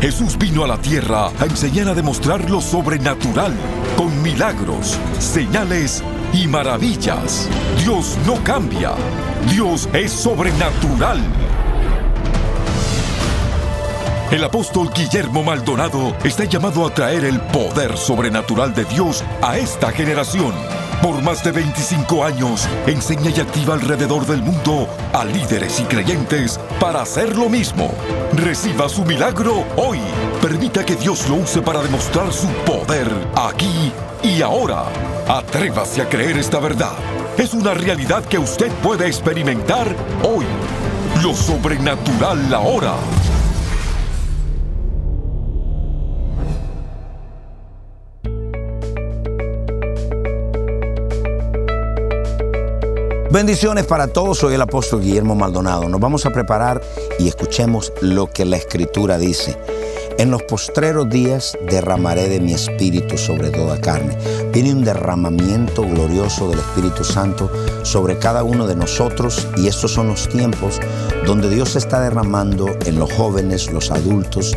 Jesús vino a la tierra a enseñar a demostrar lo sobrenatural, con milagros, señales y maravillas. Dios no cambia. Dios es sobrenatural. El apóstol Guillermo Maldonado está llamado a traer el poder sobrenatural de Dios a esta generación. Por más de 25 años, enseña y activa alrededor del mundo a líderes y creyentes para hacer lo mismo. Reciba su milagro hoy. Permita que Dios lo use para demostrar su poder aquí y ahora. Atrévase a creer esta verdad. Es una realidad que usted puede experimentar hoy. Lo sobrenatural ahora. Bendiciones para todos, soy el apóstol Guillermo Maldonado. Nos vamos a preparar y escuchemos lo que la escritura dice. En los postreros días derramaré de mi espíritu sobre toda carne. Viene un derramamiento glorioso del Espíritu Santo sobre cada uno de nosotros y estos son los tiempos donde Dios está derramando en los jóvenes, los adultos.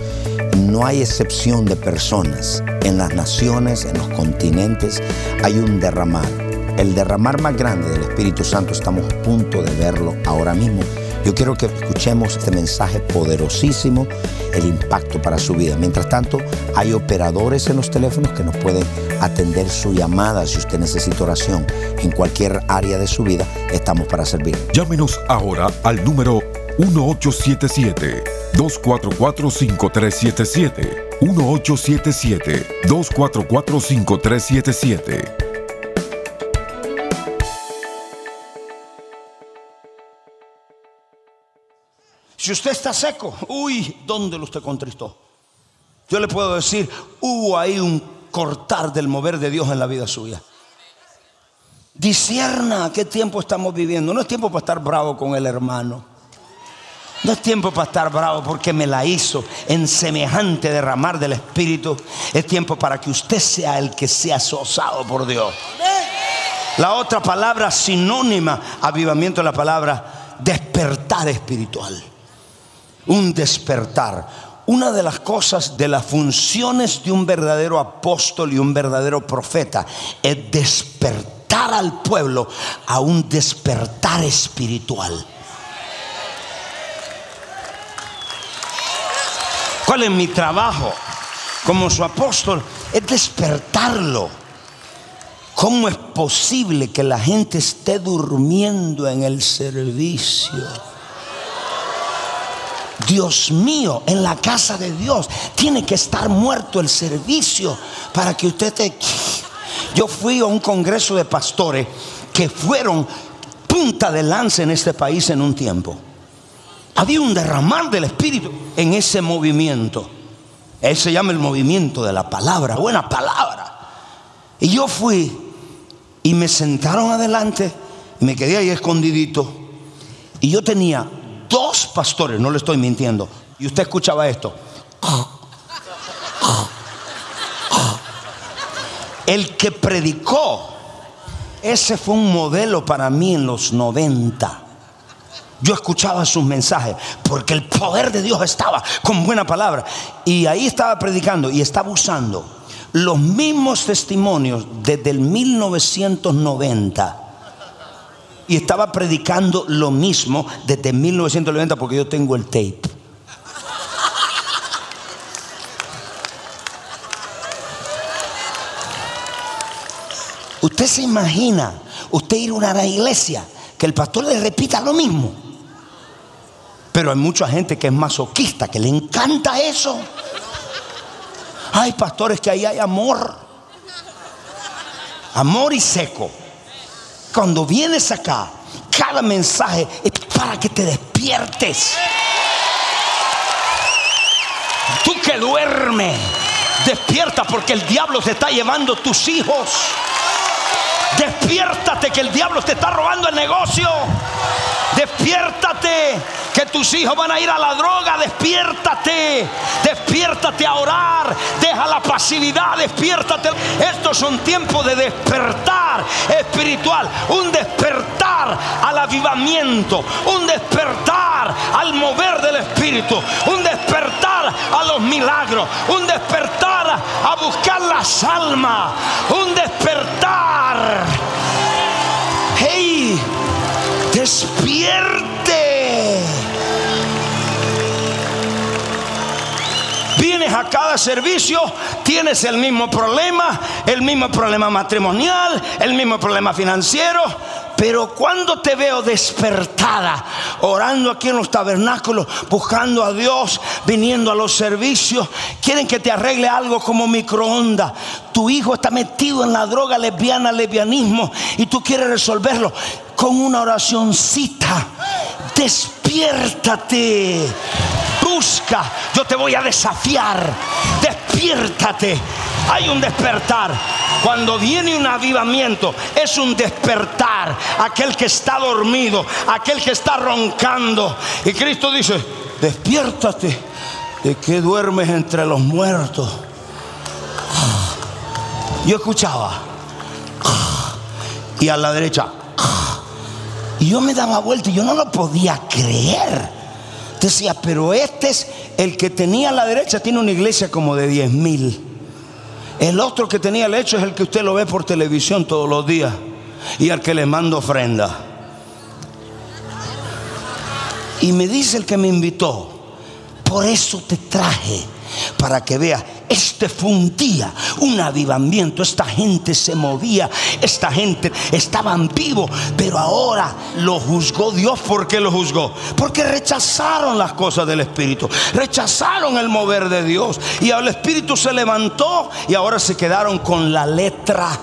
No hay excepción de personas. En las naciones, en los continentes, hay un derramar el derramar más grande del Espíritu Santo estamos a punto de verlo ahora mismo. Yo quiero que escuchemos este mensaje poderosísimo, el impacto para su vida. Mientras tanto, hay operadores en los teléfonos que nos pueden atender su llamada si usted necesita oración en cualquier área de su vida. Estamos para servir. Llámenos ahora al número 1877-244-5377. 1877-244-5377. Si usted está seco, uy, ¿dónde usted contristó? Yo le puedo decir, hubo ahí un cortar del mover de Dios en la vida suya. Disierna qué tiempo estamos viviendo. No es tiempo para estar bravo con el hermano. No es tiempo para estar bravo porque me la hizo en semejante derramar del Espíritu. Es tiempo para que usted sea el que sea sosado por Dios. La otra palabra sinónima, avivamiento, es la palabra despertar espiritual un despertar. Una de las cosas, de las funciones de un verdadero apóstol y un verdadero profeta es despertar al pueblo a un despertar espiritual. ¿Cuál es mi trabajo como su apóstol? Es despertarlo. ¿Cómo es posible que la gente esté durmiendo en el servicio? Dios mío, en la casa de Dios tiene que estar muerto el servicio para que usted te... Yo fui a un congreso de pastores que fueron punta de lanza en este país en un tiempo. Había un derramar del Espíritu en ese movimiento. Él se llama el movimiento de la palabra, buena palabra. Y yo fui y me sentaron adelante y me quedé ahí escondidito. Y yo tenía pastores, no le estoy mintiendo, y usted escuchaba esto. El que predicó, ese fue un modelo para mí en los 90. Yo escuchaba sus mensajes porque el poder de Dios estaba con buena palabra. Y ahí estaba predicando y estaba usando los mismos testimonios desde el 1990 y estaba predicando lo mismo desde 1990 porque yo tengo el tape. Usted se imagina, usted ir a una iglesia que el pastor le repita lo mismo. Pero hay mucha gente que es masoquista, que le encanta eso. Hay pastores que ahí hay amor. Amor y seco. Cuando vienes acá, cada mensaje es para que te despiertes. Tú que duermes, despierta porque el diablo se está llevando tus hijos. Despiértate que el diablo te está robando el negocio. Despiértate que tus hijos van a ir a la droga. Despiértate. Despiértate a orar. Deja la pasividad. Despiértate. Estos son tiempos de despertar espiritual. Un despertar a la avivamiento, un despertar al mover del Espíritu, un despertar a los milagros, un despertar a buscar las almas, un despertar. ¡Hey! Despierte. Cada servicio, tienes el mismo problema, el mismo problema matrimonial, el mismo problema financiero. Pero cuando te veo despertada, orando aquí en los tabernáculos, buscando a Dios, viniendo a los servicios, quieren que te arregle algo como microondas. Tu hijo está metido en la droga lesbiana, lesbianismo, y tú quieres resolverlo con una oracioncita. Despiértate busca, yo te voy a desafiar. Despiértate. Hay un despertar. Cuando viene un avivamiento, es un despertar. Aquel que está dormido, aquel que está roncando. Y Cristo dice, despiértate de que duermes entre los muertos. Yo escuchaba. Y a la derecha. Y yo me daba vuelta y yo no lo podía creer. Decía, pero este es el que tenía a la derecha, tiene una iglesia como de 10 mil. El otro que tenía el hecho es el que usted lo ve por televisión todos los días y al que le mando ofrenda. Y me dice el que me invitó, por eso te traje, para que veas este fue un día, un avivamiento. Esta gente se movía, esta gente estaban vivos, pero ahora lo juzgó Dios. ¿Por qué lo juzgó? Porque rechazaron las cosas del Espíritu, rechazaron el mover de Dios. Y el Espíritu se levantó y ahora se quedaron con la letra.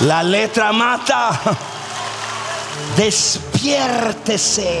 La letra mata. Despiértese.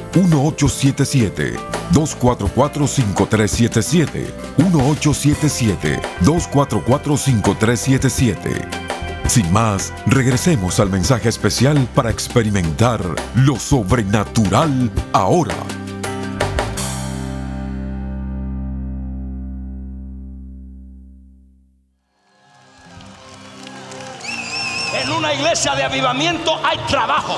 1877-244-5377. 1877-244-5377. Sin más, regresemos al mensaje especial para experimentar lo sobrenatural ahora. En una iglesia de avivamiento hay trabajo.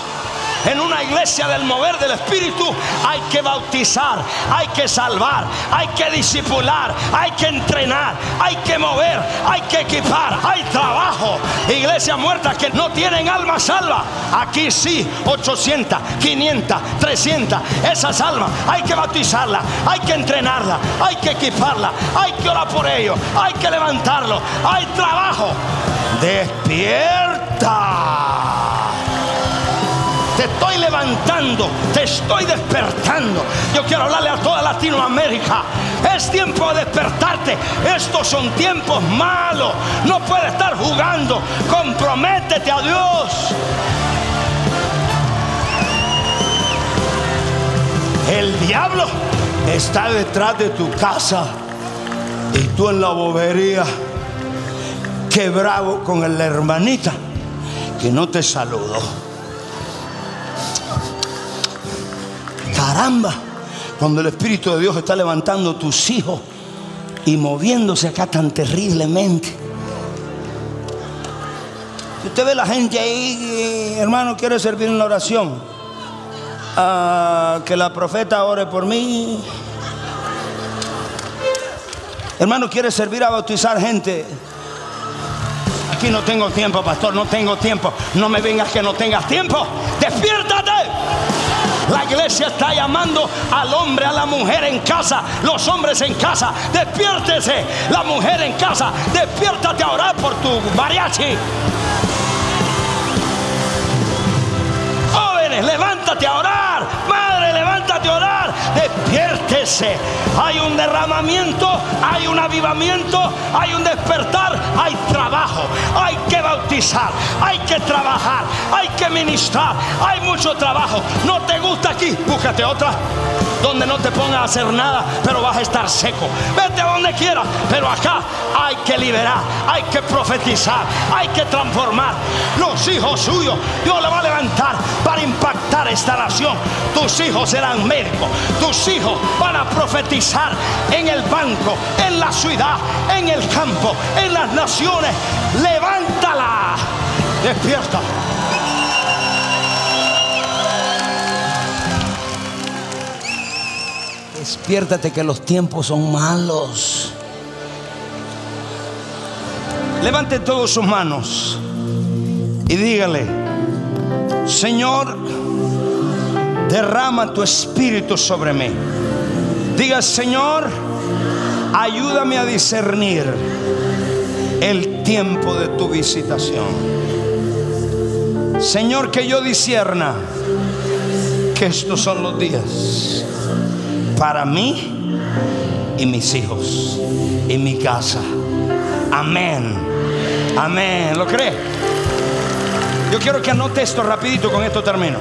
En una iglesia del mover del Espíritu hay que bautizar, hay que salvar, hay que disipular, hay que entrenar, hay que mover, hay que equipar, hay trabajo. Iglesias muertas que no tienen alma salva. Aquí sí, 800, 500, 300. Esas almas hay que bautizarla, hay que entrenarla, hay que equiparla, hay que orar por ellos, hay que levantarlo. Hay trabajo. Despierta estoy levantando, te estoy despertando. Yo quiero hablarle a toda Latinoamérica. Es tiempo de despertarte. Estos son tiempos malos. No puedes estar jugando. Comprométete a Dios. El diablo está detrás de tu casa y tú en la bobería, que bravo con la hermanita que no te saludó. Caramba, cuando el Espíritu de Dios está levantando tus hijos y moviéndose acá tan terriblemente. Si usted ve la gente ahí, hermano, quiere servir en la oración. Ah, que la profeta ore por mí. Hermano, quiere servir a bautizar gente. Aquí no tengo tiempo, pastor, no tengo tiempo. No me vengas que no tengas tiempo. Despiértate. La iglesia está llamando al hombre, a la mujer en casa, los hombres en casa. Despiértese, la mujer en casa. Despiértate a orar por tu mariachi. Jóvenes, levántate a orar. Madre, levántate a orar. Hay un derramamiento, hay un avivamiento, hay un despertar, hay trabajo. Hay que bautizar, hay que trabajar, hay que ministrar. Hay mucho trabajo. ¿No te gusta aquí? Búscate otra donde no te pongas a hacer nada, pero vas a estar seco. Vete a donde quieras, pero acá hay que liberar, hay que profetizar, hay que transformar. Los hijos suyos, Dios le va a levantar para impactar esta nación. Tus hijos serán médicos, tus hijos van a profetizar en el banco, en la ciudad, en el campo, en las naciones. Levántala, despierta. Despiértate que los tiempos son malos. Levante todos sus manos y dígale, Señor, derrama tu espíritu sobre mí. Diga, Señor, ayúdame a discernir el tiempo de tu visitación. Señor, que yo discierna que estos son los días para mí y mis hijos y mi casa. Amén. Amén. ¿Lo cree? Yo quiero que anote esto rapidito, con esto termino.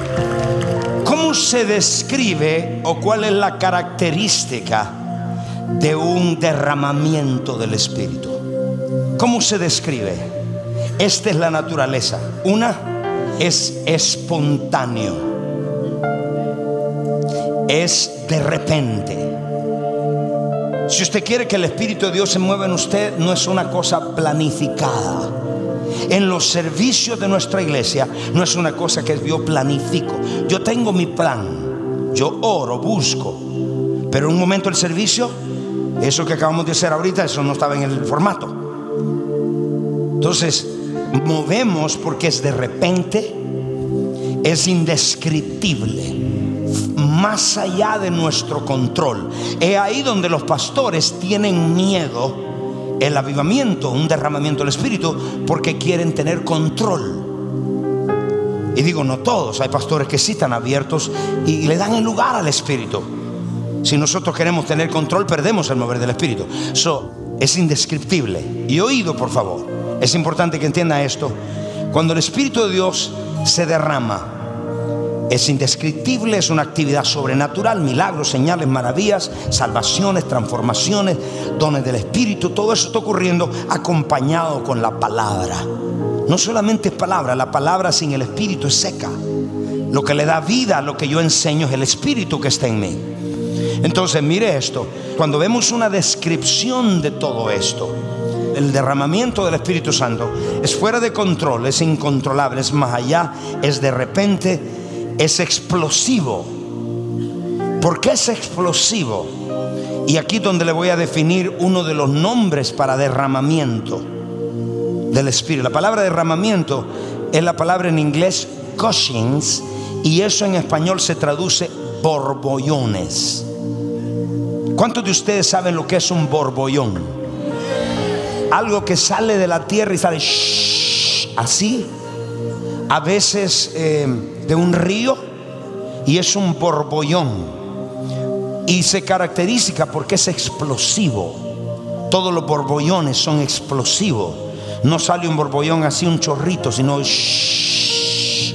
¿Cómo se describe o cuál es la característica de un derramamiento del Espíritu? ¿Cómo se describe? Esta es la naturaleza. Una es espontáneo es de repente. Si usted quiere que el Espíritu de Dios se mueva en usted, no es una cosa planificada. En los servicios de nuestra iglesia no es una cosa que yo planifico. Yo tengo mi plan. Yo oro, busco. Pero en un momento del servicio, eso que acabamos de hacer ahorita, eso no estaba en el formato. Entonces, movemos porque es de repente, es indescriptible más allá de nuestro control. Es ahí donde los pastores tienen miedo el avivamiento, un derramamiento del Espíritu, porque quieren tener control. Y digo, no todos, hay pastores que sí están abiertos y le dan el lugar al Espíritu. Si nosotros queremos tener control, perdemos el mover del Espíritu. Eso es indescriptible. Y oído, por favor. Es importante que entienda esto. Cuando el Espíritu de Dios se derrama, es indescriptible, es una actividad sobrenatural, milagros, señales, maravillas, salvaciones, transformaciones, dones del Espíritu, todo eso está ocurriendo acompañado con la palabra. No solamente es palabra, la palabra sin el Espíritu es seca. Lo que le da vida a lo que yo enseño es el Espíritu que está en mí. Entonces, mire esto, cuando vemos una descripción de todo esto, el derramamiento del Espíritu Santo es fuera de control, es incontrolable, es más allá, es de repente es explosivo. ¿Por qué es explosivo? Y aquí donde le voy a definir uno de los nombres para derramamiento del Espíritu. La palabra derramamiento es la palabra en inglés gushings y eso en español se traduce borbollones. ¿Cuántos de ustedes saben lo que es un borbollón? Algo que sale de la tierra y sale así. A veces eh, de un río y es un borbollón. Y se caracteriza porque es explosivo. Todos los borbollones son explosivos. No sale un borbollón así, un chorrito, sino es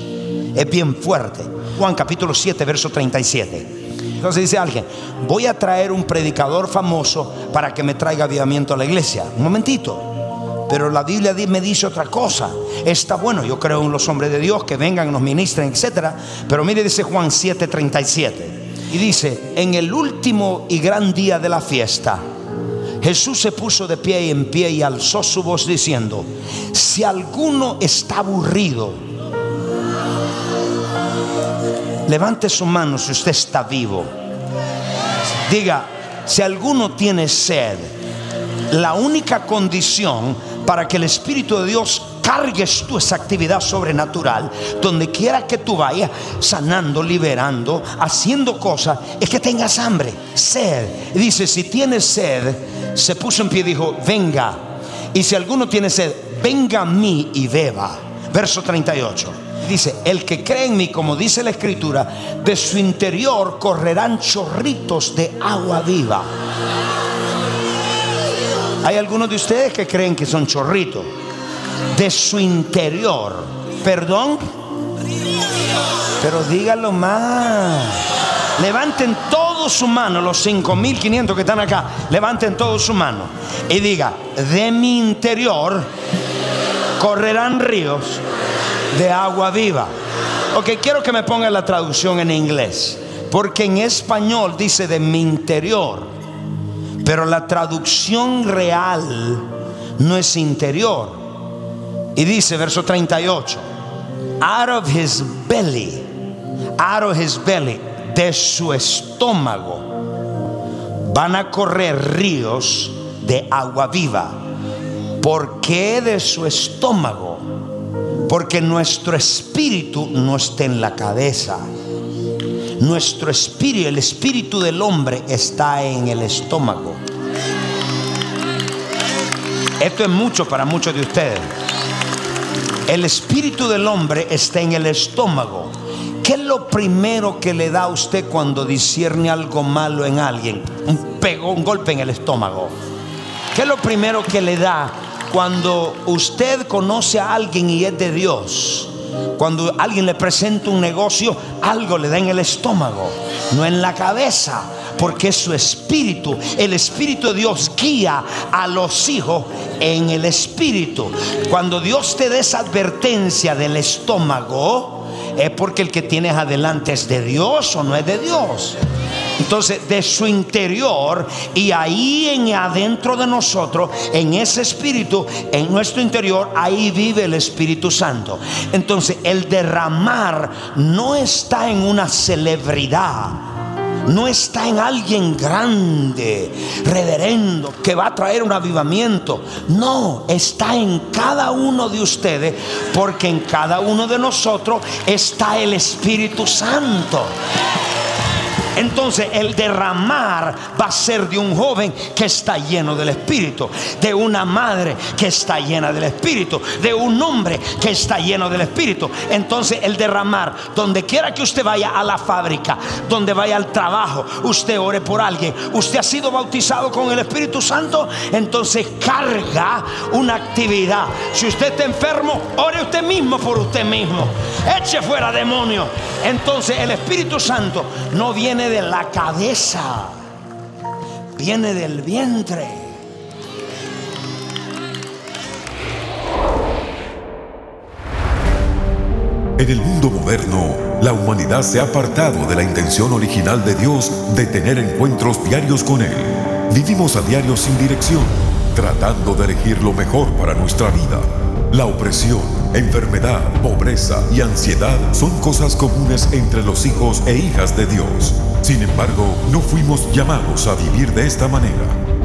bien fuerte. Juan capítulo 7, verso 37. Entonces dice alguien, voy a traer un predicador famoso para que me traiga avivamiento a la iglesia. Un momentito. Pero la Biblia me dice otra cosa. Está bueno, yo creo en los hombres de Dios que vengan, nos ministren, etc. Pero mire, dice Juan 7:37. Y dice, en el último y gran día de la fiesta, Jesús se puso de pie y en pie y alzó su voz diciendo, si alguno está aburrido, levante su mano si usted está vivo. Diga, si alguno tiene sed, la única condición para que el Espíritu de Dios cargues tú esa actividad sobrenatural, donde quiera que tú vayas, sanando, liberando, haciendo cosas, es que tengas hambre, sed. Dice, si tienes sed, se puso en pie y dijo, venga. Y si alguno tiene sed, venga a mí y beba. Verso 38. Dice, el que cree en mí, como dice la escritura, de su interior correrán chorritos de agua viva. Hay algunos de ustedes que creen que son chorritos. De su interior. Perdón. Pero díganlo más. Levanten todos su mano, los 5.500 que están acá. Levanten todos su mano. Y diga, de mi interior correrán ríos de agua viva. Ok, quiero que me pongan la traducción en inglés. Porque en español dice de mi interior. Pero la traducción real no es interior. Y dice, verso 38, out of his belly, out of his belly, de su estómago, van a correr ríos de agua viva. ¿Por qué de su estómago? Porque nuestro espíritu no está en la cabeza. Nuestro espíritu, el espíritu del hombre está en el estómago. Esto es mucho para muchos de ustedes. El espíritu del hombre está en el estómago. ¿Qué es lo primero que le da a usted cuando discierne algo malo en alguien? Un pego, un golpe en el estómago. ¿Qué es lo primero que le da cuando usted conoce a alguien y es de Dios? Cuando alguien le presenta un negocio, algo le da en el estómago, no en la cabeza, porque es su espíritu. El espíritu de Dios guía a los hijos en el espíritu. Cuando Dios te da esa advertencia del estómago, es porque el que tienes adelante es de Dios o no es de Dios. Entonces, de su interior y ahí en adentro de nosotros, en ese espíritu, en nuestro interior, ahí vive el Espíritu Santo. Entonces, el derramar no está en una celebridad no está en alguien grande, reverendo, que va a traer un avivamiento. No, está en cada uno de ustedes, porque en cada uno de nosotros está el Espíritu Santo. Entonces el derramar va a ser de un joven que está lleno del Espíritu, de una madre que está llena del Espíritu, de un hombre que está lleno del Espíritu. Entonces el derramar, donde quiera que usted vaya a la fábrica, donde vaya al trabajo, usted ore por alguien, usted ha sido bautizado con el Espíritu Santo, entonces carga una actividad. Si usted está enfermo, ore usted mismo por usted mismo. Eche fuera demonio. Entonces el Espíritu Santo no viene de la cabeza, viene del vientre. En el mundo moderno, la humanidad se ha apartado de la intención original de Dios de tener encuentros diarios con Él. Vivimos a diario sin dirección, tratando de elegir lo mejor para nuestra vida. La opresión, enfermedad, pobreza y ansiedad son cosas comunes entre los hijos e hijas de Dios. Sin embargo, no fuimos llamados a vivir de esta manera.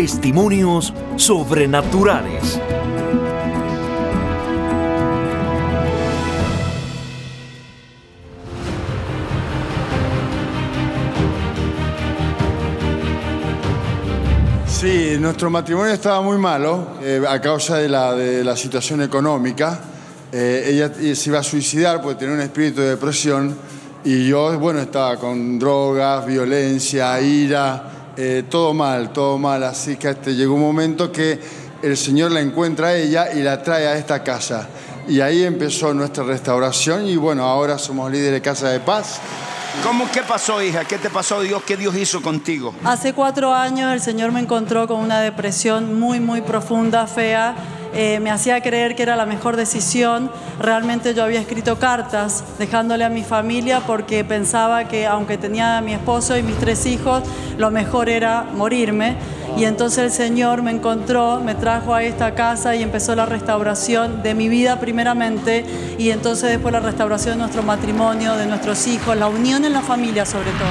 testimonios sobrenaturales. Sí, nuestro matrimonio estaba muy malo eh, a causa de la, de la situación económica. Eh, ella se iba a suicidar porque tenía un espíritu de depresión y yo, bueno, estaba con drogas, violencia, ira, eh, todo mal, todo mal. Así que este, llegó un momento que el Señor la encuentra a ella y la trae a esta casa. Y ahí empezó nuestra restauración y bueno, ahora somos líderes de Casa de Paz. ¿Cómo qué pasó, hija? ¿Qué te pasó, Dios? ¿Qué Dios hizo contigo? Hace cuatro años el Señor me encontró con una depresión muy, muy profunda, fea eh, me hacía creer que era la mejor decisión. Realmente yo había escrito cartas dejándole a mi familia porque pensaba que aunque tenía a mi esposo y mis tres hijos, lo mejor era morirme. Y entonces el Señor me encontró, me trajo a esta casa y empezó la restauración de mi vida primeramente y entonces después la restauración de nuestro matrimonio, de nuestros hijos, la unión en la familia sobre todo.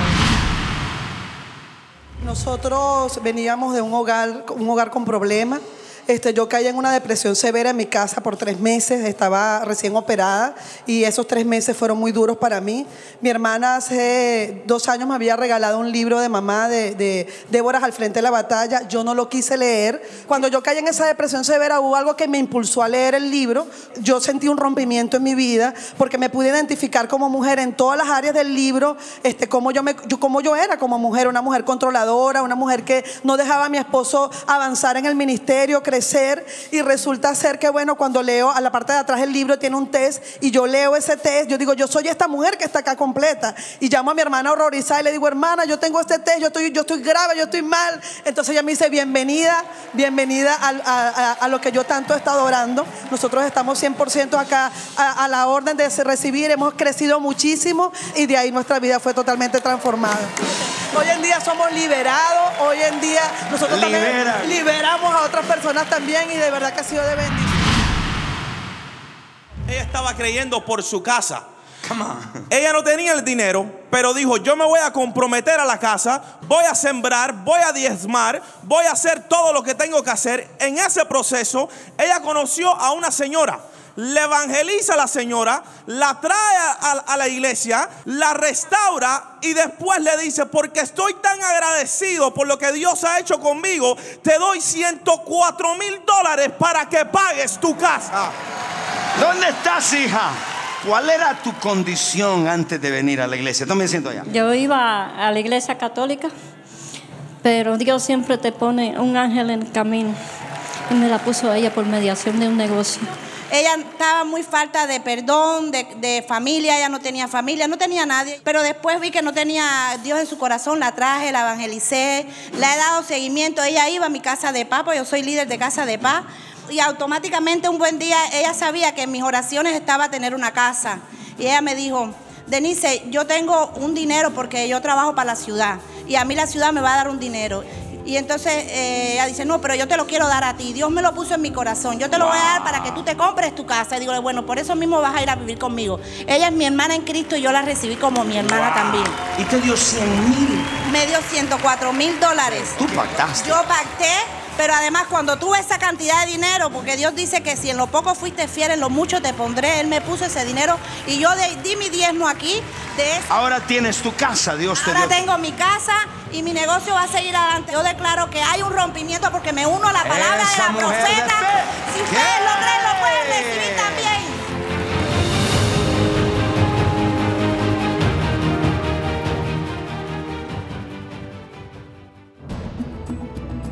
Nosotros veníamos de un hogar, un hogar con problemas este, yo caí en una depresión severa en mi casa por tres meses, estaba recién operada y esos tres meses fueron muy duros para mí. Mi hermana hace dos años me había regalado un libro de mamá de, de Déboras al frente de la batalla, yo no lo quise leer. Cuando yo caí en esa depresión severa hubo algo que me impulsó a leer el libro, yo sentí un rompimiento en mi vida porque me pude identificar como mujer en todas las áreas del libro, este, como yo, me, yo, como yo era como mujer, una mujer controladora, una mujer que no dejaba a mi esposo avanzar en el ministerio, y resulta ser que, bueno, cuando leo a la parte de atrás del libro tiene un test y yo leo ese test, yo digo, yo soy esta mujer que está acá completa. Y llamo a mi hermana horrorizada y le digo, hermana, yo tengo este test, yo estoy, yo estoy grave, yo estoy mal. Entonces ella me dice, bienvenida, bienvenida a, lo que yo tanto he estado orando. Nosotros estamos 100% acá a, a la orden de recibir, hemos crecido muchísimo y de ahí nuestra vida fue totalmente transformada. Hoy en día somos liberados, hoy en día nosotros también liberamos a otras personas también y de verdad que ha sido de bendición. Ella estaba creyendo por su casa. Ella no tenía el dinero, pero dijo, yo me voy a comprometer a la casa, voy a sembrar, voy a diezmar, voy a hacer todo lo que tengo que hacer. En ese proceso, ella conoció a una señora le evangeliza a la señora, la trae a, la iglesia, la restaura y después le dice, porque estoy tan agradecido por lo que Dios ha hecho conmigo, te doy 104 mil dólares para que pagues tu casa. ¿Dónde estás, hija? ¿Cuál era tu condición antes de venir a la iglesia? me siento allá. Yo iba a la iglesia católica, pero Dios siempre te pone un ángel en el camino. Y me la puso ella por mediación de un negocio. Ella estaba muy falta de perdón, de, familia, ella no tenía familia, no tenía nadie. Pero después vi que no tenía Dios en su corazón, la traje, la evangelicé, le he dado seguimiento. Ella iba a mi casa de paz, porque yo soy líder de casa de paz. Y automáticamente un buen día ella sabía que en mis oraciones estaba tener una casa. Y ella me dijo, Denise, yo tengo un dinero porque yo trabajo para la ciudad y a mí la ciudad me va a dar un dinero. Y entonces eh, ella dice, no, pero yo te lo quiero dar a ti. Dios me lo puso en mi corazón. Yo te lo voy a dar para que tú te compres tu casa. Y digo, bueno, por eso mismo vas a ir a vivir conmigo. Ella es mi hermana en Cristo y yo la recibí como mi hermana también. ¿Y te dio 100 mil? Me dio 104 mil dólares. ¿Tú pactaste? Yo pacté pero además cuando tuve esa cantidad de dinero, porque Dios dice que si en lo poco fuiste fiel, en lo mucho te pondré, Él me puso ese dinero y yo di mi diezmo aquí. De Ahora tienes tu casa, Dios te Ahora tengo mi casa y mi negocio va a seguir adelante. Yo declaro que hay un rompimiento porque me uno a la palabra de la profeta. si ustedes lo creen, lo pueden recibir también.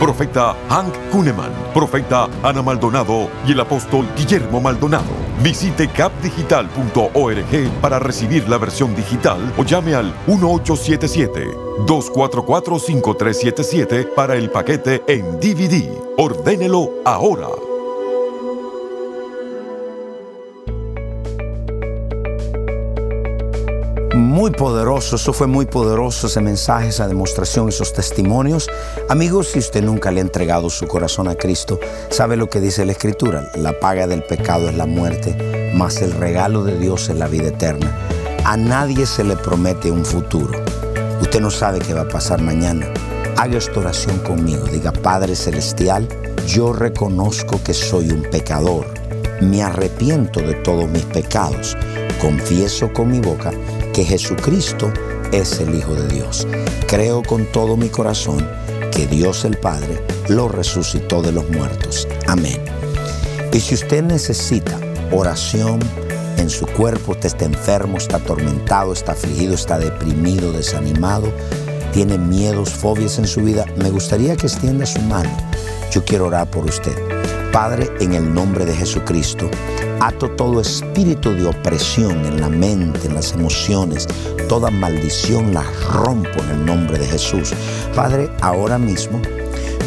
profeta Hank Kuhneman, profeta Ana Maldonado y el apóstol Guillermo Maldonado. Visite capdigital.org para recibir la versión digital o llame al 1877-244-5377 para el paquete en DVD. Ordénelo ahora. Muy poderoso, eso fue muy poderoso ese mensaje, esa demostración, esos testimonios. Amigos, si usted nunca le ha entregado su corazón a Cristo, sabe lo que dice la Escritura. La paga del pecado es la muerte, mas el regalo de Dios es la vida eterna. A nadie se le promete un futuro. Usted no sabe qué va a pasar mañana. Haga esta oración conmigo. Diga, Padre Celestial, yo reconozco que soy un pecador. Me arrepiento de todos mis pecados. Confieso con mi boca que Jesucristo es el Hijo de Dios. Creo con todo mi corazón que Dios el Padre lo resucitó de los muertos. Amén. Y si usted necesita oración en su cuerpo, usted está enfermo, está atormentado, está afligido, está deprimido, desanimado, tiene miedos, fobias en su vida, me gustaría que extienda su mano. Yo quiero orar por usted. Padre, en el nombre de Jesucristo, ato todo espíritu de opresión en la mente, en las emociones, toda maldición la rompo en el nombre de Jesús. Padre, ahora mismo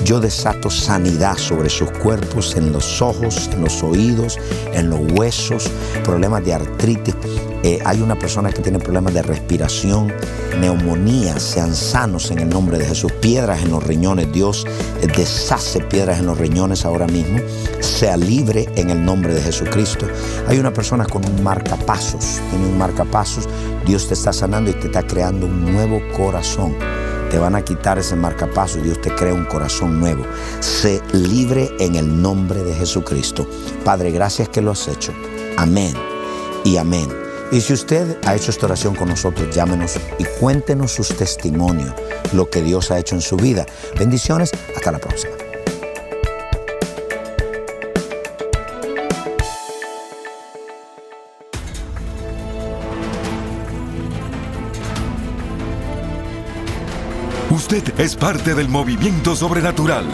yo desato sanidad sobre sus cuerpos, en los ojos, en los oídos, en los huesos, problemas de artritis. Eh, hay una persona que tiene problemas de respiración, neumonía, sean sanos en el nombre de Jesús. Piedras en los riñones, Dios eh, deshace piedras en los riñones ahora mismo. Sea libre en el nombre de Jesucristo. Hay una persona con un marcapasos, tiene un marcapasos. Dios te está sanando y te está creando un nuevo corazón te van a quitar ese marcapaso y Dios te crea un corazón nuevo. Sé libre en el nombre de Jesucristo. Padre, gracias que lo has hecho. Amén y amén. Y si usted ha hecho esta oración con nosotros, llámenos y cuéntenos sus testimonios, lo que Dios ha hecho en su vida. Bendiciones, hasta la próxima. Usted es parte del movimiento sobrenatural.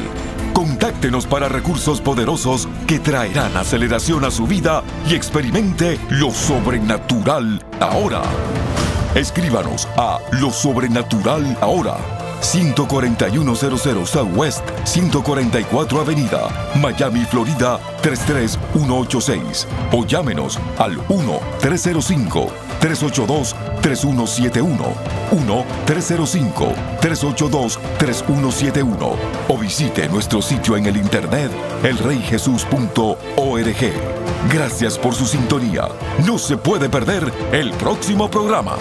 Contáctenos para recursos poderosos que traerán aceleración a su vida y experimente lo sobrenatural ahora. Escríbanos a Lo Sobrenatural Ahora, 14100 Southwest 144 Avenida, Miami, Florida 33186 o llámenos al 1-305-382-3171, 1-305-382-3171 o visite nuestro sitio en el internet elreyjesus.org. Gracias por su sintonía. No se puede perder el próximo programa.